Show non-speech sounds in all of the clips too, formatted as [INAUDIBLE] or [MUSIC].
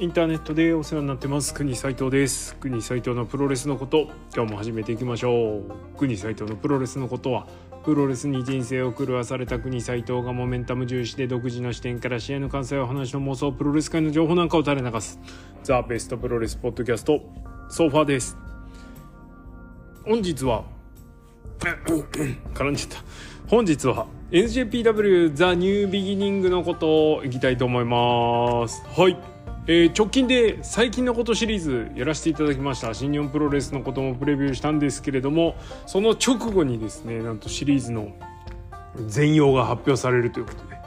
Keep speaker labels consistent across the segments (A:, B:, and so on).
A: インターネットでお世話になってます。国斉藤です。国斉藤のプロレスのこと今日も始めていきましょう。国斉藤のプロレスのことはプロレスに人生を狂わされた国斉藤がモメンタム重視で独自の視点から試合の完成を話の妄想プロレス界の情報なんかを垂れ流すザ・ベストプロレスポッドキャストソファーです。本日は [COUGHS] 絡んじゃった。本日は NJPW ザ・ニュービギニングのことをいきたいと思います。はい。えー、直近で最近のことシリーズやらせていただきました。新日本プロレスのこともプレビューしたんですけれどもその直後にですねなんとシリーズの全容が発表されるということで、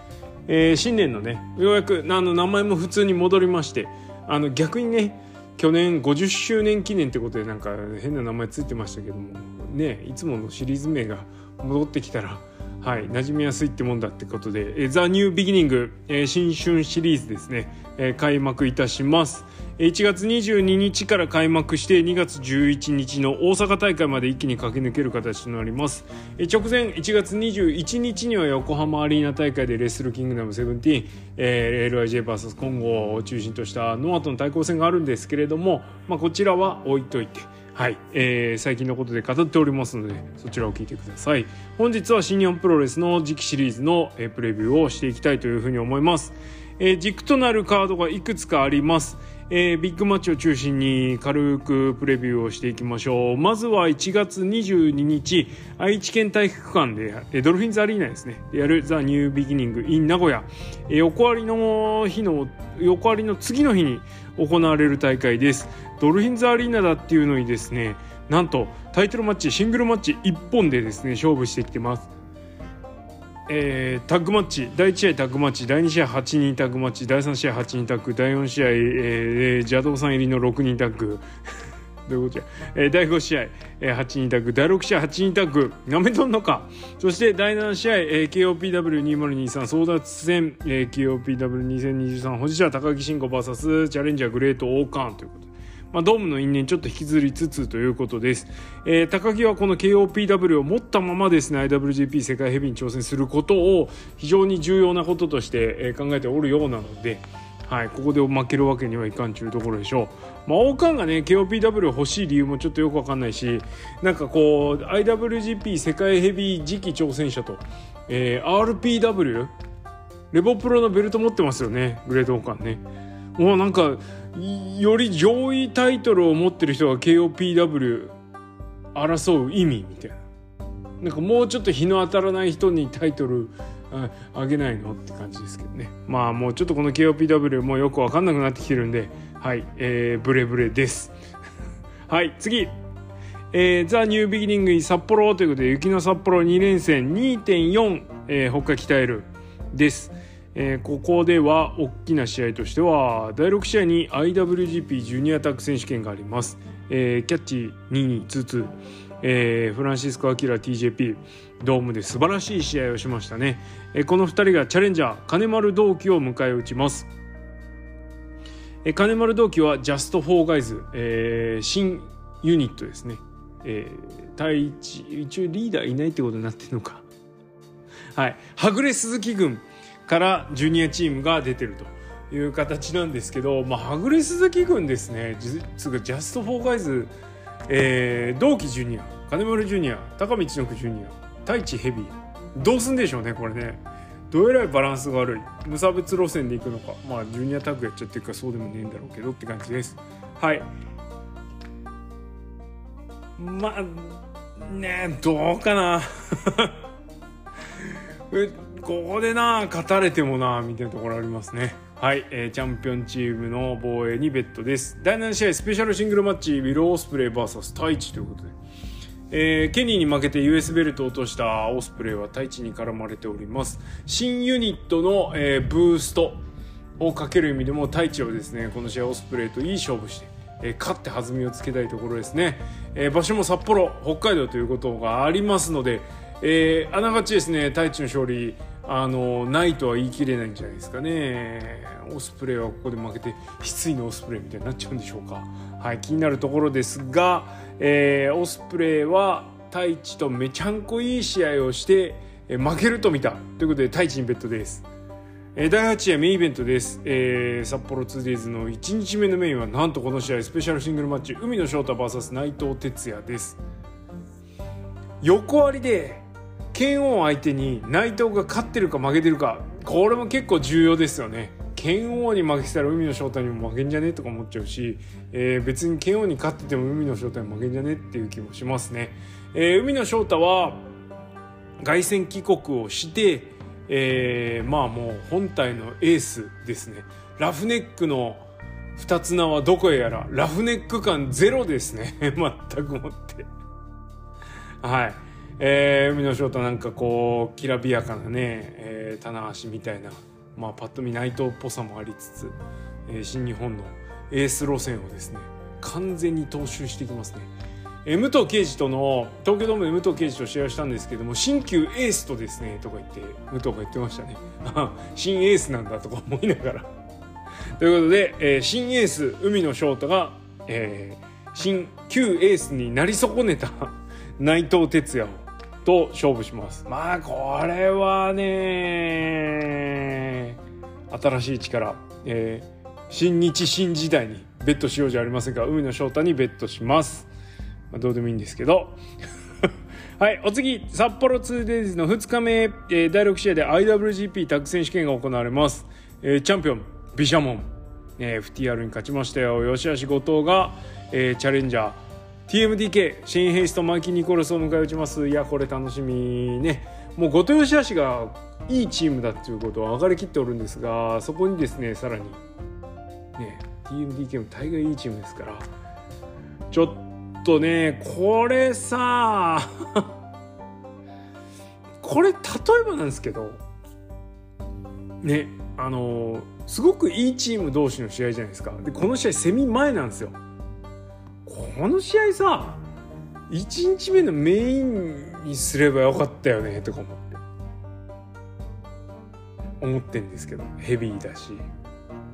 A: えー、新年のねようやくあの名前も普通に戻りましてあの逆にね去年50周年記念ってことでなんか変な名前ついてましたけどもねいつものシリーズ名が戻ってきたらはい、馴染みやすいってもんだってことで「ザ・ニュービギニング、えー、新春シリーズですね、え、開幕いたします。1月22日から開幕して2月11日の大阪大会まで一気に駆け抜ける形となります、直前1月21日には横浜アリーナ大会でレッスルキングダム17、えー、LIJVS 混合を中心としたノアとの対抗戦があるんですけれども、まあ、こちらは置いといて。はい、えー、最近のことで語っておりますのでそちらを聞いてください。本日は新日本プロレスの次期シリーズの、えー、プレビューをしていきたいというふうに思います、えー、軸となるカードがいくつかあります。えー、ビッグマッチを中心に軽くプレビューをしていきましょう。まずは1月22日愛知県体育館でドルフィンズアリーナですね。やるザ・ニュービギニング in 名古屋、えー、横割りの日の横割りの次の日に行われる大会です。ドルフィンズアリーナだっていうのにですねなんとタイトルマッチシングルマッチ1本でですね勝負してきてます。えー、タッグマッチ第1試合タッグマッチ第2試合8人タッグマッチ第3試合8人タッグ第4試合、えー、邪道さん入りの6人タッグ。[LAUGHS] どういうことや、えー、第5試合、えー、8人タッグ第6試合8人タッグなめとんのか。そして第7試合、えー、KOPW2023 争奪戦、えー、KOPW2023 保持者高木慎吾 VS チャレンジャーグレートオーカーンということまあ、ドームの因縁ちょっと引きずりつつということです、えー、高木はこの KOPW を持ったままですね IWGP 世界ヘビーに挑戦することを非常に重要なこととして考えておるようなので、はい、ここで負けるわけにはいかんちゅうところでしょう。まあ、王冠がね KOPW 欲しい理由もちょっとよくわかんないしなんかこう IWGP 世界ヘビー次期挑戦者と、えー、RPW レボプロのベルト持ってますよねグレート王冠ね。もうなんかより上位タイトルを持ってる人が KOPW 争う意味みたいな。なんかもうちょっと日の当たらない人にタイトルあげないのって感じですけどね。まあもうちょっとこの KOPW もよく分かんなくなってきてるんではいえー、ブレブレです。[LAUGHS] はい次。えー、ザ・ニュービギニングに札幌ということで雪の札幌2連戦2.4、えー、北海鍛えるですえー、ここでは大きな試合としては第6試合に IWGP ジュニアタッグ選手権があります、えー、キャッチ2222、えー、フランシスコ・アキラ TJP ドームで素晴らしい試合をしましたね、えー、この2人がチャレンジャー金丸 DOUKI を迎え撃ちます、えー、金丸 DOUKI はジャスト・フォー・ガイズ、えー、新ユニットですね、えー、タイチ一応リーダーいないってことになってるのか。はい。はぐれ鈴木軍。からジュニアチームが出てるという形なんですけど、まあ、はぐれ鈴木軍ですね。ジャスト・フォー・ガイズ、えー、 DOUKI ジュニア金丸ジュニア高道のくジュニアタイチヘビー。どうすんでしょうねこれね。どうえらいバランスが悪い。無差別路線でいくのか。まあジュニアタッグやっちゃってるかそうでもねえんだろうけどって感じです。はい。まあねどうかな。[LAUGHS] ここでな勝たれてもなみたいなところありますね。はい、えー、チャンピオンチームの防衛にベッドです。第7試合スペシャルシングルマッチウィル・オスプレイ VS タイチということで、えー、ケニーに負けて US ベルトを落としたオスプレイはタイチに絡まれております。新ユニットの、えー、ブーストをかける意味でもタイチはですねこの試合オスプレイといい勝負してえ、勝って弾みをつけたいところですね、えー、場所も札幌北海道ということがありますので、えー、あながちですね太一の勝利あのないとは言い切れないんじゃないですかね。オスプレイはここで負けて失意のオスプレイみたいになっちゃうんでしょうか。はい気になるところですが、えー、オスプレイは太一とめちゃんこいい試合をして、えー、負けると見たということで太一にベッドです。えー、第8夜メインイベントです、えー、札幌 2days の1日目のメインはなんとこの試合スペシャルシングルマッチ海野翔太 VS 内藤哲也です。横ありで剣王相手に内藤が勝ってるか負けてるかこれも結構重要ですよね。剣王に負けたら海野翔太にも負けんじゃねとか思っちゃうし、えー、別に剣王に勝ってても海野翔太に負けんじゃねっていう気もしますね、えー、海野翔太は凱旋帰国をしてえー、まあもう本体のエースですね。ラフネックの二つ名はどこへやらラフネック感ゼロですね。[LAUGHS] 全くもって。はい。えー、海野翔太なんかこうきらびやかなね、えー、棚橋みたいなまあパッと見内藤っぽさもありつつ、えー、新日本のエース路線をですね完全に踏襲していきますね。え武藤敬司との東京ドームで武藤敬司と試合をしたんですけども新旧エースとですねとか言って武藤が言ってましたね。[LAUGHS] 新エースなんだとか思いながら。[LAUGHS] ということで、えー、新エース海野翔太が、えー、新旧エースになり損ねた [LAUGHS] 内藤哲也と勝負します。まあこれはね新しい力、えー、新日新時代にベットしようじゃありませんか。海野翔太にベットします。まあ、どうでもいいんですけど。[LAUGHS] はい、お次、札幌 2days の2日目、えー、第6試合で IWGP タッグ選手権が行われます。えー、チャンピオン、ビシャモン、えー、FTR に勝ちましたよ。吉橋後藤が、えー、チャレンジャー、TMDK、シェイン・ヘイスとマーキー・ニコルスを迎え撃ちます。いや、これ楽しみね。もう後藤吉橋がいいチームだっていうことは分かりきっておるんですが、そこにですね、さらに、ね、TMDK も大概いいチームですから、ちょっ、とねこれさ [LAUGHS] これ例えばなんですけどねあのすごくいいチーム同士の試合じゃないですかでこの試合セミ前なんですよこの試合さ1日目のメインにすればよかったよねとか思って。思ってんですけどヘビーだし。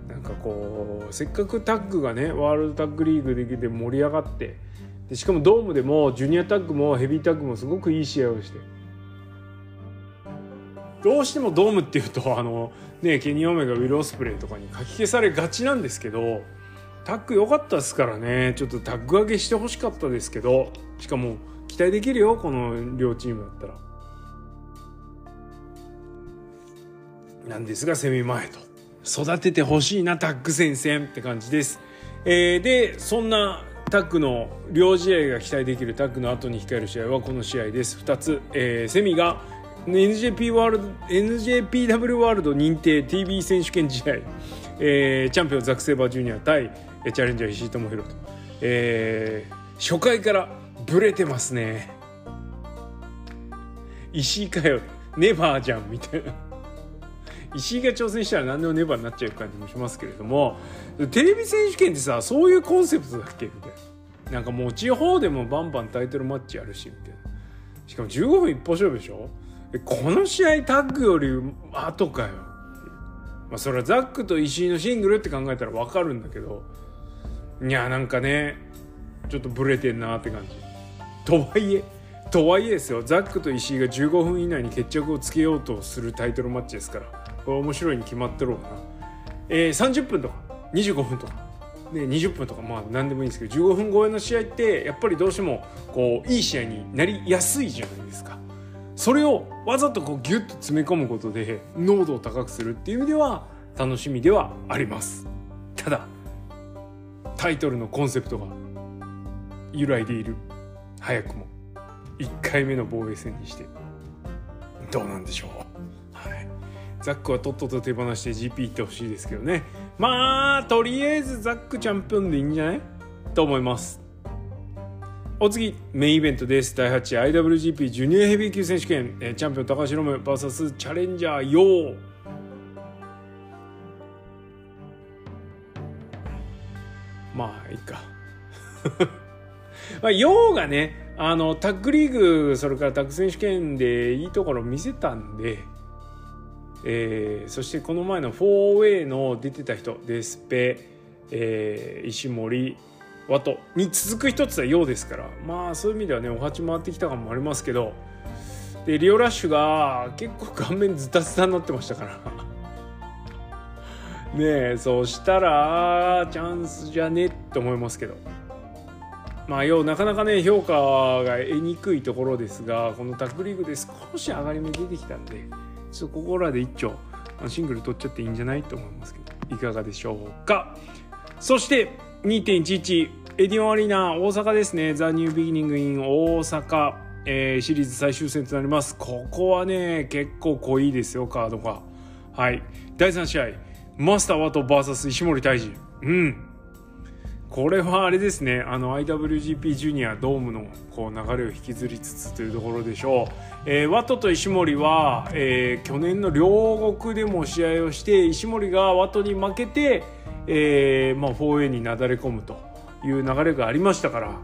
A: なんかこうせっかくタッグがねワールドタッグリーグでで盛り上がってでしかもドームでもジュニアタッグもヘビータッグもすごくいい試合をして。どうしてもドームっていうとあのねケニー・オメガウィル・オスプレイとかにかき消されがちなんですけどタッグ良かったですからね。ちょっとタッグ上げしてほしかったですけど。しかも期待できるよこの両チームだったら。なんですがセミ前と。育ててほしいなタッグ戦線って感じです。えー、でそんなタッグの両試合が期待できるタッグの後に控える試合はこの試合です。2つ、えー、セミが NJP ワールド NJPW ワールド認定 TV 選手権試合、えー、チャンピオンザク・セーバージュニア対チャレンジャー石井智弘と、えー、初回からブレてますね。石井かよ。ネバーじゃんみたいな。石井が挑戦したら何でもネバーになっちゃう感じもしますけれどもテレビ選手権ってさそういうコンセプトだっけ？みたいな。なんかもう地方でもバンバンタイトルマッチやるしみたいな。しかも15分一歩勝負でしょ？この試合タッグより後かよ。まあそれはザックと石井のシングルって考えたら分かるんだけどいやなんかねちょっとブレてんなって感じ。とはいえとはいえですよ。ザックと石井が15分以内に決着をつけようとするタイトルマッチですから。これ面白いに決まってろうかな、えー、30分とか。25分とか、ね、20分とか。まあ何でもいいんですけど。15分超えの試合ってやっぱりどうしてもこういい試合になりやすいじゃないですか。それをわざとこうギュッと詰め込むことで濃度を高くするっていう意味では楽しみではあります。ただタイトルのコンセプトが由来でいる。早くも。1回目の防衛戦にして。どうなんでしょう。はい。ザックはとっとと手放して GP 行ってほしいですけどね。まあとりあえずザックチャンピオンでいいんじゃない？と思います。お次メインイベントです。第8 IWGP ジュニアヘビー級選手権。チャンピオン高橋ロム VS チャレンジャーヨー。まあいいか。[LAUGHS] まあ、ヨーがねあのタッグリーグそれからタッグ選手権でいいところ見せたんでえー、そしてこの前の 4way の出てた人デスペ、えー、石森ワトに続く一つはようですからまあそういう意味ではねお鉢回ってきた感もありますけどでリオラッシュが結構顔面ズタズタになってましたから。ねえそうしたらチャンスじゃねって思いますけど。まあ要なかなかね評価が得にくいところですがこのタッグリーグで少し上がり目出てきたんでちょっとここらで一丁シングル取っちゃっていいんじゃないと思いますけど。いかがでしょうか。そして2.11エディオンアリーナ大阪ですね。ザ・ニュービギニング・イン大阪、えー、シリーズ最終戦となります。ここはね結構濃いですよカードが。はい。第3試合。マスターワト VS 石森泰治うん。これはあれですね。あの IWGP ジュニアドームのこう流れを引きずりつつというところでしょう、えー、ワトと石森は、えー、去年の両国でも試合をして石森がワトに負けて、えーまあ、4A になだれ込むという流れがありましたから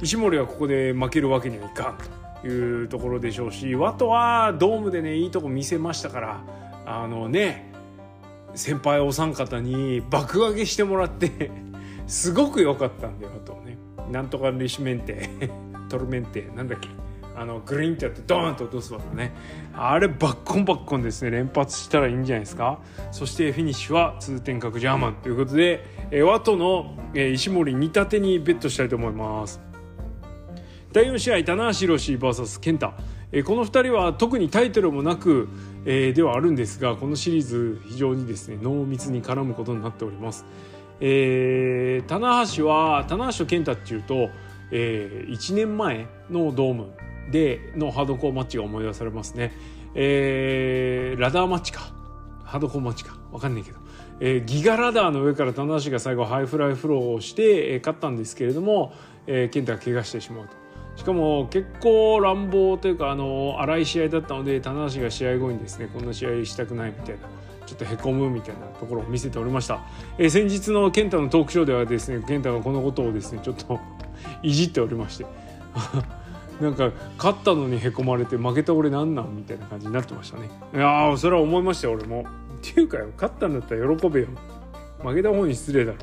A: 石森はここで負けるわけにはいかんというところでしょうしワトはドームでねいいとこ見せましたからあのね先輩お三方に爆上げしてもらって [LAUGHS] すごく良かったんだよとね。なんとかリシメンテ [LAUGHS] トルメンテなんだっけ。あのグリーンってやってドーンと落とすわけね。あれバッコンバッコンですね。連発したらいいんじゃないですか。そしてフィニッシュは通天閣ジャーマンということで、えワトの、え石森煮立てにベットしたいと思います。第4試合棚橋宏 VS 健太、えこの2人は特にタイトルもなく、えー、ではあるんですがこのシリーズ非常にですね濃密に絡むことになっております。えー、棚橋は棚橋 KENTA っていうと、えー、1年前のドームでのハードコアマッチが思い出されますね、えー、ラダーマッチか。ハードコアマッチか。分かんないけど、えー、ギガラダーの上から棚橋が最後ハイフライフローをして、えー、勝ったんですけれども、えー、 KENTA が怪我してしまうと。しかも結構乱暴というかあの荒い試合だったので棚橋が試合後にですねこんな試合したくないみたいなちょっとへこむみたいなところを見せておりました、えー、先日の健太のトークショーではですね健太がこのことをですねちょっといじっておりまして。[LAUGHS] なんか勝ったのにへこまれて負けた俺なんなんみたいな感じになってましたね。いやそれは思いましたよ俺も。っていうかよ勝ったんだったら喜べよ。負けた方に失礼だろ。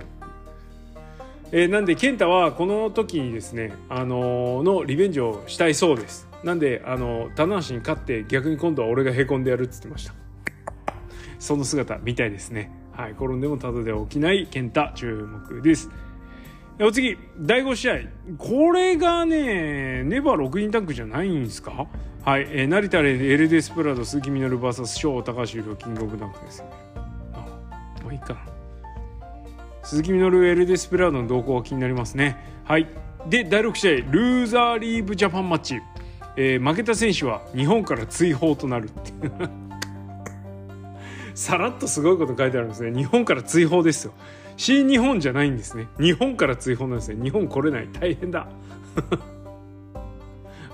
A: えー、なんで健太はこの時にですね、あのー、のリベンジをしたいそうですなんで、あの、棚橋に勝って逆に今度は俺がへこんでやるっつってましたその姿見たいですね。はい、転んでもただで起きない健太注目です。お次、第5試合。これがね、ネバー6人タッグじゃないんですか？はい、えー、成田レエルデスプラド、鈴木みのる VS 翔高橋宏キングオブダンクですよね。あ、もういいかな。鈴木みのるエルデスプラドの動向が気になりますね。はい。で、第6試合、ルーザーリーブジャパンマッチ。えー、負けた選手は日本から追放となるっていう。[LAUGHS] さらっとすごいこと書いてあるんですね日本から追放ですよ新日本じゃないんですね日本から追放なんですね日本来れない大変だ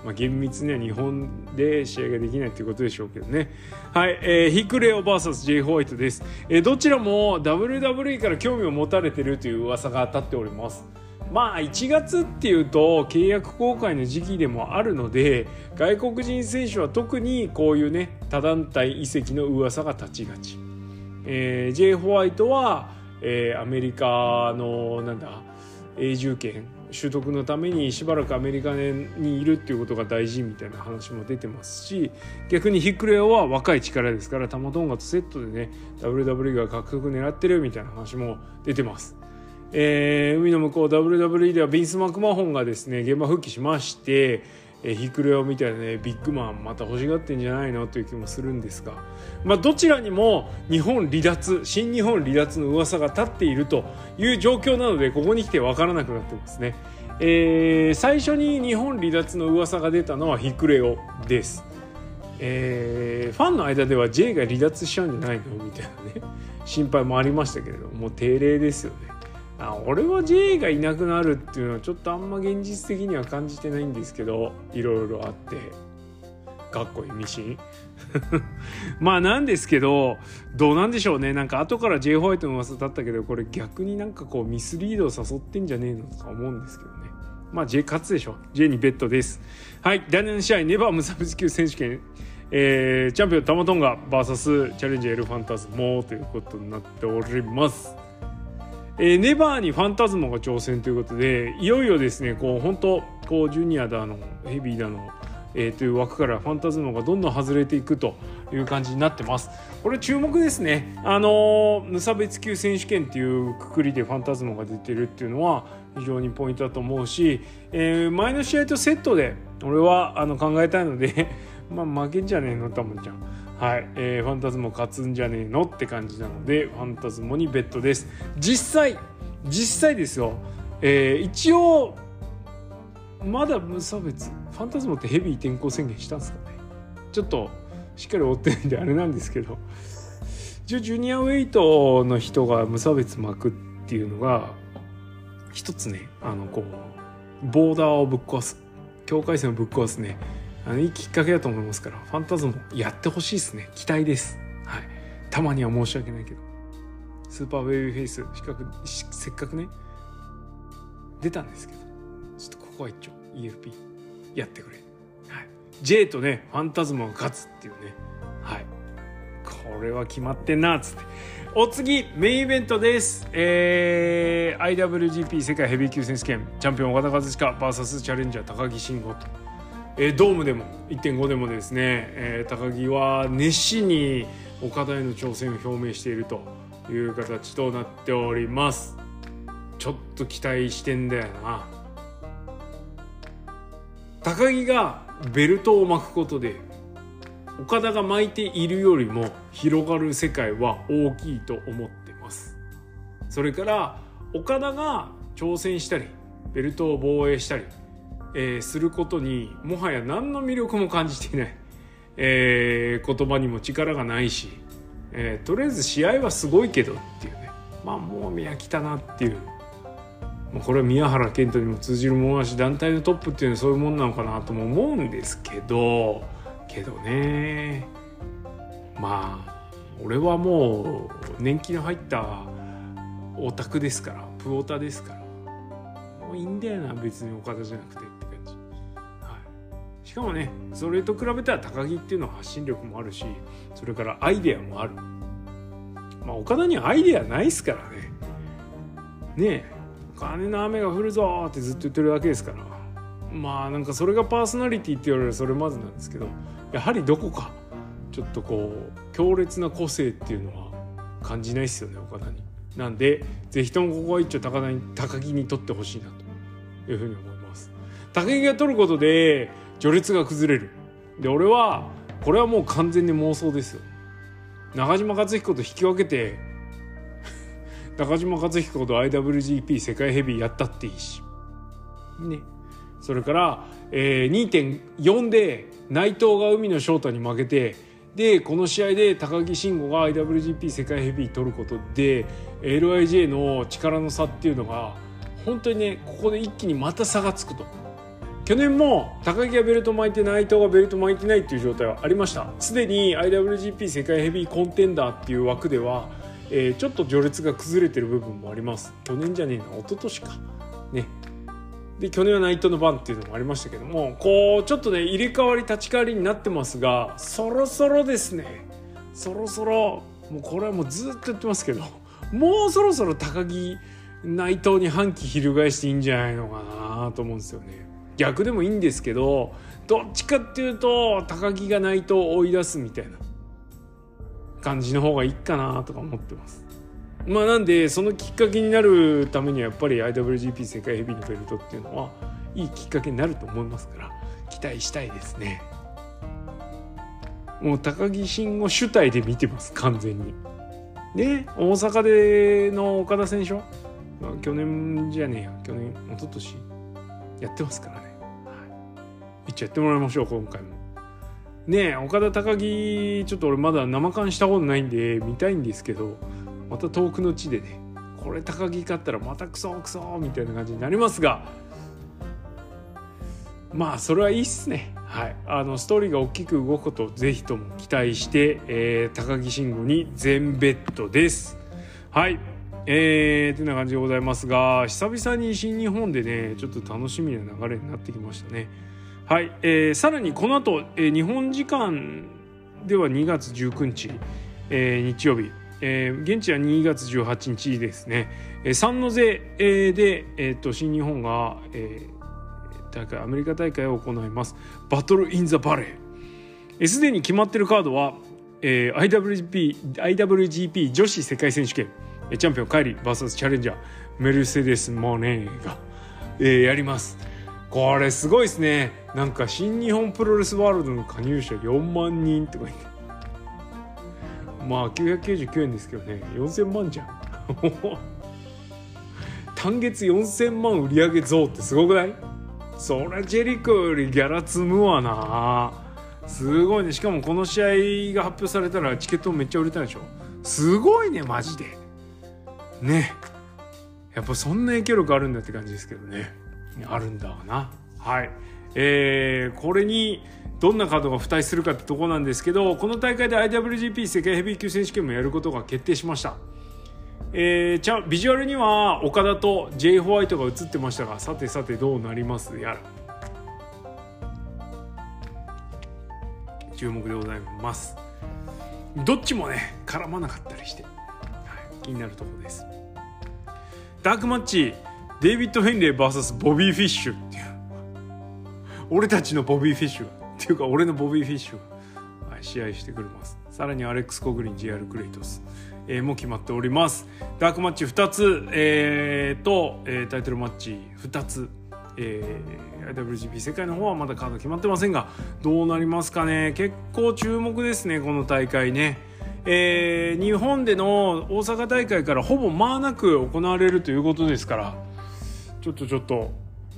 A: まあ厳密には日本で試合ができないということでしょうけどね。はい、えー、ヒクレオ VS J ホワイトです、えー、どちらも WWE から興味を持たれてるという噂が当たっております。まあ1月っていうと契約公開の時期でもあるので外国人選手は特にこういうね他団体移籍の噂が立ちがち、えー、J ホワイトは、えー、アメリカのなんだ永住権習得のためにしばらくアメリカにいるっていうことが大事みたいな話も出てますし逆にヒックレオは若い力ですからタマトンガとセットでね WWE が獲得狙ってるみたいな話も出てます。えー、海の向こう WWE ではビンス・マクマホンがですね現場復帰しまして、ヒクレオみたいなねビッグマンまた欲しがってんじゃないのという気もするんですが、まあ、どちらにも日本離脱新日本離脱の噂が立っているという状況なのでここに来て分からなくなってますね。えー、最初に日本離脱の噂が出たのはヒクレオです。えー、ファンの間では J が離脱しちゃうんじゃないのみたいなね心配もありましたけれどももう定例ですよね。あ俺は J がいなくなるっていうのはちょっとあんま現実的には感じてないんですけどいろいろあって。かっこいいミシン。[LAUGHS] まあなんですけどどうなんでしょうね。なんか後から J ホワイトの噂だったけどこれ逆になんかこうミスリードを誘ってんじゃねえのとか思うんですけどね。まあ J 勝つでしょ。J にベッドです。はい。第7試合ネバー無差別級選手権。えー、チャンピオンタマトンガ VS チャレンジエルファンタズモということになっております。えー、ネバーにファンタズモが挑戦ということでいよいよですねこう本当こうジュニアだのヘビーだの、えー、という枠からファンタズモがどんどん外れていくという感じになってます。これ注目ですね。あの無差別級選手権っていうくくりでファンタズモが出てるっていうのは非常にポイントだと思うし、えー、前の試合とセットで俺はあの考えたいので [LAUGHS] まあ負けんじゃねえのたもんちゃん。はい、えー、ファンタズモ勝つんじゃねえのって感じなのでファンタズモにベッドです。実際実際ですよ、えー、一応まだ無差別ファンタズモってヘビー転向宣言したんですかね？ちょっとしっかり追ってないんであれなんですけど。一応ジュニアウェイトの人が無差別巻くっていうのが一つねあのこうボーダーをぶっ壊す境界線をぶっ壊すねあのいいきっかけだと思いますからファンタズモやってほしいですね。期待です。はい。たまには申し訳ないけど。スーパーベイビーフェイスしかくせっかくね出たんですけど。ちょっとここは一丁 EFP やってくれ、はい、J とねファンタズモが勝つっていうね。はい。これは決まってんなつって。お次メインイベントです、えー、IWGP 世界ヘビー級選手権。チャンピオン岡田和親 VS チャレンジャー高木慎吾と、えー、ドームでも1.5でもですね、えー、高木は熱心に岡田への挑戦を表明しているという形となっております。ちょっと期待してんだよな。高木がベルトを巻くことで岡田が巻いているよりも広がる世界は大きいと思ってます。それから岡田が挑戦したりベルトを防衛したり、えー、することにもはや何の魅力も感じていない、えー、言葉にも力がないし、えー、とりあえず試合はすごいけどっていうね。まあもう宮来たなっていう。これは宮原健人にも通じるものだし団体のトップっていうのはそういうもんなのかなとも思うんですけどけどねまあ俺はもう年季の入ったオタクですからプオタですからもういいんだよな別に岡田じゃなくて、しかもねそれと比べたら高木っていうのは発信力もあるしそれからアイデアもあるまあ岡田にはアイデアないっすからねねえ金の雨が降るぞってずっと言ってるだけですからまあなんかそれがパーソナリティって言われるそれまずなんですけどやはりどこかちょっとこう強烈な個性っていうのは感じないですよね岡田に。なんで是非ともここは一応高田に高木に取ってほしいなというふうに思います。高木が取ることで序列が崩れる。で俺はこれはもう完全に妄想ですよ。中島克彦と引き分けて [LAUGHS] 中島克彦と IWGP 世界ヘビーやったっていいし。ね。それから、えー、2.4で内藤が海野翔太に負けてでこの試合で高木慎吾が IWGP 世界ヘビー取ることで LIJ の力の差っていうのが本当にねここで一気にまた差がつくと去年も高木がベルト巻いて内藤がベルト巻いてないっていう状態はありました。すでに IWGP 世界ヘビーコンテンダーっていう枠では、えー、ちょっと序列が崩れてる部分もあります。去年じゃねえな一昨年か。ね。で去年は内藤の番っていうのもありましたけどもこうちょっとね入れ替わり立ち替わりになってますがそろそろですね。そろそろもうこれはもうずっと言ってますけどもうそろそろ高木内藤に反旗翻していいんじゃないのかなと思うんですよね。逆でもいいんですけどどっちかっていうと高木が内藤を追い出すみたいな感じの方がいいかなとか思ってます。まあなんでそのきっかけになるためにはやっぱり IWGP 世界ヘビーのベルトっていうのはいいきっかけになると思いますから期待したいですね。もう高木慎吾主体で見てます完全に。で大阪での岡田選手は、去年じゃねえや。去年一昨年？やってますからね、はい、一応やってもらいましょう今回も。ねえ岡田高木ちょっと俺まだ生感したことないんで見たいんですけどまた遠くの地でねこれ高木勝ったらまたクソクソみたいな感じになりますが。まあそれはいいっすね。はい、あのストーリーが大きく動くことをぜひとも期待して、えー、高木慎吾に全ベッドです。はい、えー、てな感じでございますが久々に新日本でねちょっと楽しみな流れになってきましたね。はい、えー、さらにこの後、えー、日本時間では2月19日、えー、日曜日。えー、現地は2月18日ですね、えー、サンノゼ、えー、で、えーと、新日本が、えー、大会アメリカ大会を行います。バトル・イン・ザ・バレーすで、に決まってるカードはえー IWGP, IWGP 女子世界選手権。チャンピオンカイリー VS チャレンジャー。メルセデス・モネーが、えーやります。これすごいですね。なんか新日本プロレスワールドの加入者4万人とか言って。まあ999円ですけどね。4000万じゃん。[LAUGHS] 単月4000万売り上げ増ってすごくない？そりゃジェリコよりギャラ積むわな。すごいね。しかもこの試合が発表されたらチケットめっちゃ売れたでしょ？すごいねマジで。ね。やっぱそんな影響力あるんだって感じですけどね。あるんだわな。はい。えー、これにどんなカードが付帯するかってとこなんですけどこの大会で IWGP 世界ヘビー級選手権もやることが決定しました。えー、ちゃビジュアルにはオカダと J ホワイトが映ってましたがさてさてどうなります？やら。注目でございます。どっちもね絡まなかったりして、気になるところです。ダークマッチデイビッド・フィンレー VS ボビー・フィッシュっていう。俺たちのボビー・フィッシュが。っていうか俺のボビー・フィッシュが、はい、試合してくれます。さらにアレックス・コグリン JR クレイトス、えーも決まっております。ダークマッチ2つ、えーと、えータイトルマッチ2つ。えー IWGP 世界の方はまだカード決まってませんがどうなりますかね。結構注目ですねこの大会ね、えー日本での大阪大会からほぼ間なく行われるということですからちょっとちょっと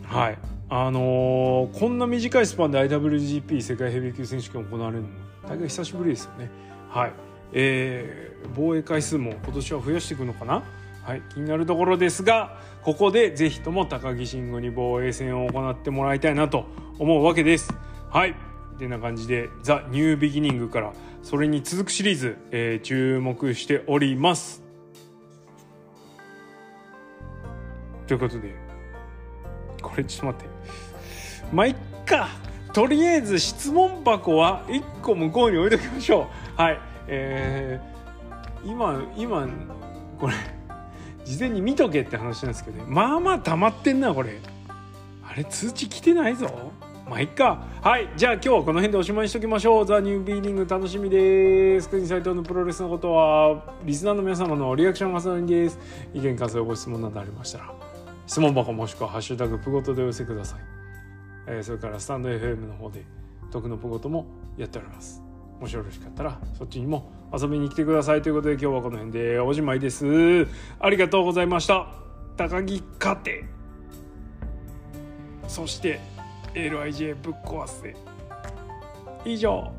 A: はい。あのーこんな短いスパンで IWGP 世界ヘビー級選手権行われるの大会久しぶりですよね。はい。えー防衛回数も今年は増やしていくのかな？はい、気になるところですがここでぜひとも高木慎吾に防衛戦を行ってもらいたいなと思うわけです。はい。てな感じで「ザ・ニュービギニング」からそれに続くシリーズ、えー注目しております。ということでこれちょっと待って。まあいっか。とりあえず質問箱は1個向こうに置いときましょう。はい。えー、今今これ事前に見とけって話なんですけどね。まあまあ溜まってんなこれ。あれ通知来てないぞ。まあいっか。はい。じゃあ今日はこの辺でおしまいにしときましょう。ザ・ニュービギニング楽しみです。国斉藤のプロレスのことはリスナーの皆様のリアクションが重なりです。意見感想ご質問などありましたら質問箱もしくは「ハッシュタグプゴト」でお寄せください、えーそれからスタンド FM の方で徳のプゴトもやっております。もしよろしかったらそっちにも遊びに来てください。ということで今日はこの辺でおしまいです。ありがとうございました。高木勝て。そして LIJ ぶっ壊せ。以上。